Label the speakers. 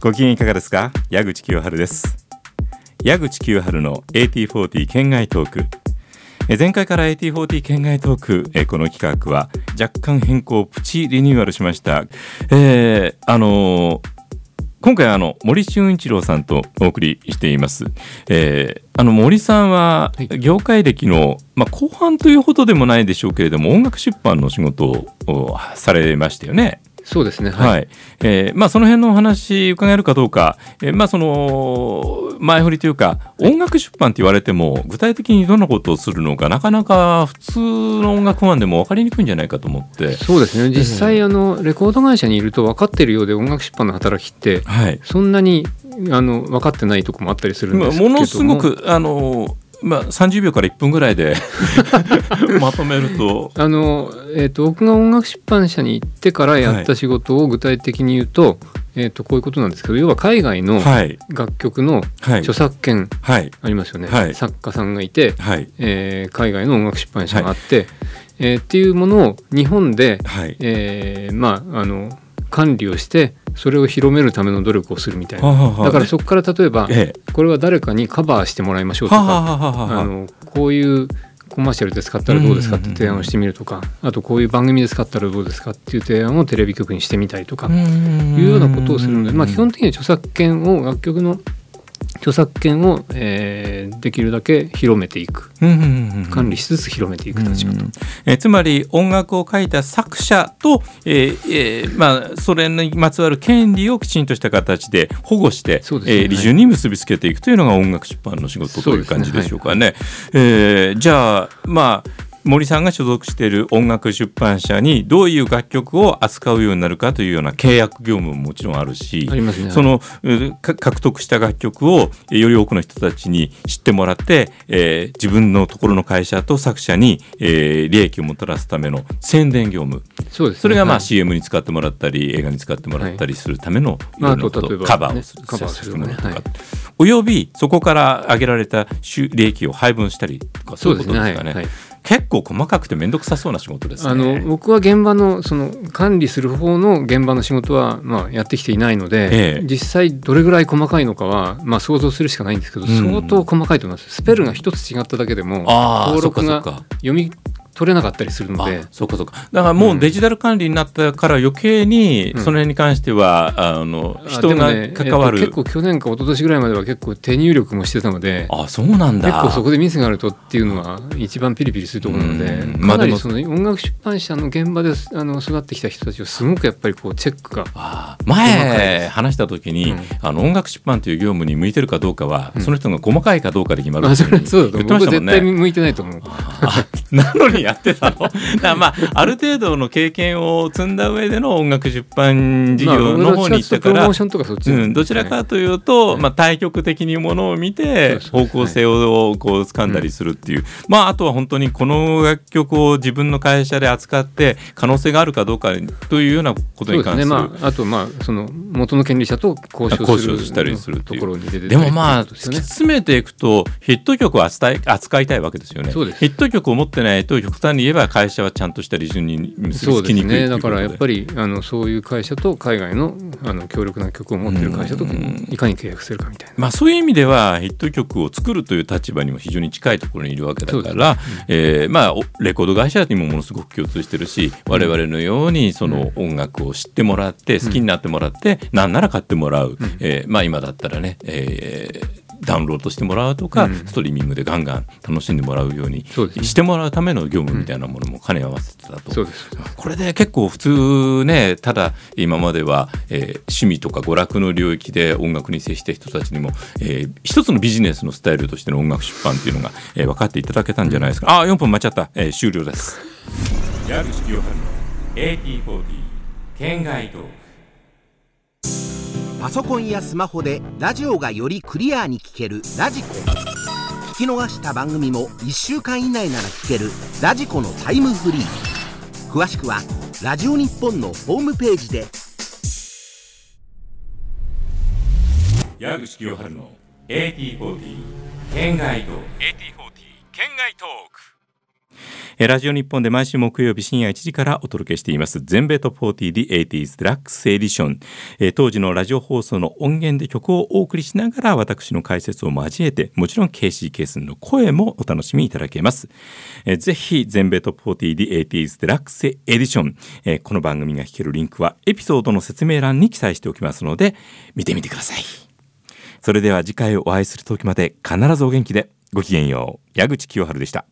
Speaker 1: ご機嫌いかがですか？矢口清春です。矢口清春の AT40 県外トーク。え前回から AT40 県外トークえこの企画は若干変更プチリニューアルしました。えー、あのー今回あの森俊一郎さんとお送りしています。えー、あの森さんは業界歴の、まあ、後半というほどでもないでしょうけれども音楽出版の仕事をされましたよね。
Speaker 2: そうですね。
Speaker 1: はい。はい、えー、まあその辺のお話伺えるかどうか、えー、まあその前振りというか音楽出版って言われても具体的にどんなことをするのかなかなか普通の音楽ファンでも分かりにくいんじゃないかと思って。
Speaker 2: そうですね。実際あのレコード会社にいると分かってるようで音楽出版の働きって、はい、そんなにあの分かってないとこもあったりするんですけども。
Speaker 1: ものすごくあのまあ、30秒から1分ぐらいで まとめると。
Speaker 2: あの、えーと、僕が音楽出版社に行ってからやった仕事を具体的に言うとはい、えーと、こういうことなんですけど要は海外の楽曲の著作権ありますよね、はい、作家さんがいて、はい、えー、海外の音楽出版社があって、はい、えー、っていうものを日本で、はい、えー、まああの管理をしてそれを広めるための努力をするみたいな。だからそこから例えば、これは誰かにカバーしてもらいましょうとかあのこういうコマーシャルで使ったらどうですかって提案をしてみるとかあとこういう番組で使ったらどうですかっていう提案をテレビ局にしてみたりとかいうようなことをするので、まあ、基本的には著作権を楽曲の著作権を、えー、できるだけ広めていく、管理しつつ広めていく立場と、
Speaker 1: えー、つまり音楽を書いた作者と、えーえーまあ、それにまつわる権利をきちんとした形で保護して、ね。えー、利潤に結びつけていくというのが音楽出版の仕事という感じでしょうかね。ね。はい、えー、じゃあまあ森さんが所属している音楽出版社にどういう楽曲を扱うようになるかというような契約業務ももちろんあるし、ね、その獲得した楽曲をより多くの人たちに知ってもらって、えー、自分のところの会社と作者に、えー、利益をもたらすための宣伝業務。
Speaker 2: そうです、ね、
Speaker 1: それがまあ CM に使ってもらったり映画に使ってもらったりするためのい。ろんなことカバーをする、カバーするものとか、はい、およびそこから上げられた利益を配分したりとかそういうことですかね。はい結構細かくて面倒くさそうな仕事です、ね、あ
Speaker 2: の僕は現場のその管理する方の現場の仕事はまあやってきていないので、ええ、実際どれぐらい細かいのかはまあ想像するしかないんですけど、うん、相当細かいと思います。スペルが一つ違っただけでも登録が読み取れなかったりするので。
Speaker 1: そうかそうか。だからもうデジタル管理になったから余計にその辺に関しては、うん、あの人が関わる、
Speaker 2: ねえっと、結構去年か一昨年ぐらいまでは結構手入力もしてたので
Speaker 1: あそうなんだ。
Speaker 2: 結構そこでミスがあるとっていうのは一番ピリピリするところなので、うん、かなりその音楽出版社の現場であの育ってきた人たちはすごくやっぱりこうチェックが。
Speaker 1: 前話した時に、うん、あの音楽出版という業務に向いてるかどうかは、その人が細かいかどうかで決まるって
Speaker 2: いうそうだと思う、僕絶対向いてないと思う
Speaker 1: なのにやってたの？だまあある程度の経験を積んだ上での音楽出版事業の方に行ったから、うん、どちらかというと、まあ、対極的にものを見て方向性をこう掴んだりするっていう、まああとは本当にこの楽曲を自分の会社で扱って可能性があるかどうかというようなことに関する、ね。
Speaker 2: まあ、あとまあその元の権利者と交渉
Speaker 1: したりするところに出てでもまあ突き詰めていくとヒット曲を扱い扱いたいわけですよね。ヒット曲を持ってないと極端に言えば会社はちゃんとした利潤に結びつきにくいね。
Speaker 2: だからやっぱりあのそういう会社と海外のあの強力な曲を持ってる会社といかに契約するかみたいな、
Speaker 1: まあ、そういう意味ではヒット曲を作るという立場にも非常に近いところにいるわけだから、ねうん、えー、まあ、レコード会社にもものすごく共通してるし我々のようにその音楽を知ってもらって好きになってもらって、うん、何なら買ってもらう、うん、えー、まあ、今だったらね、えーダウンロードしてもらうとか、うん、ストリーミングでガンガン楽しんでもらうようにしてもらうための業務みたいなものも兼ね合わせてたと、うん、これで結構普通ねただ今までは、えー、趣味とか娯楽の領域で音楽に接した人たちにも、えー、一つのビジネスのスタイルとしての音楽出版っていうのが、えー、分かっていただけたんじゃないですか。あ4分待っちゃった、えー、終了です。矢口清春の AT40 県外と
Speaker 3: パソコンやスマホでラジオがよりクリアに聴けるラジコ。聞き逃した番組も1週間以内なら聞けるラジコのタイムフリー。詳しくはラジオ日本のホームページで。
Speaker 1: 矢口清治の AT40 圏外トーク。AT40 県外トークラジオ日本で毎週木曜日深夜1時からお届けしています。全米トップ40 The 80s デラックスエディション、当時のラジオ放送の音源で曲をお送りしながら私の解説を交えてもちろん KC ケースの声もお楽しみいただけます、えー、ぜひ全米トップ40 The 80s デラックスエディション、この番組が聴けるリンクはエピソードの説明欄に記載しておきますので見てみてください。それでは次回お会いする時まで必ずお元気で。ごきげんよう。矢口清春でした。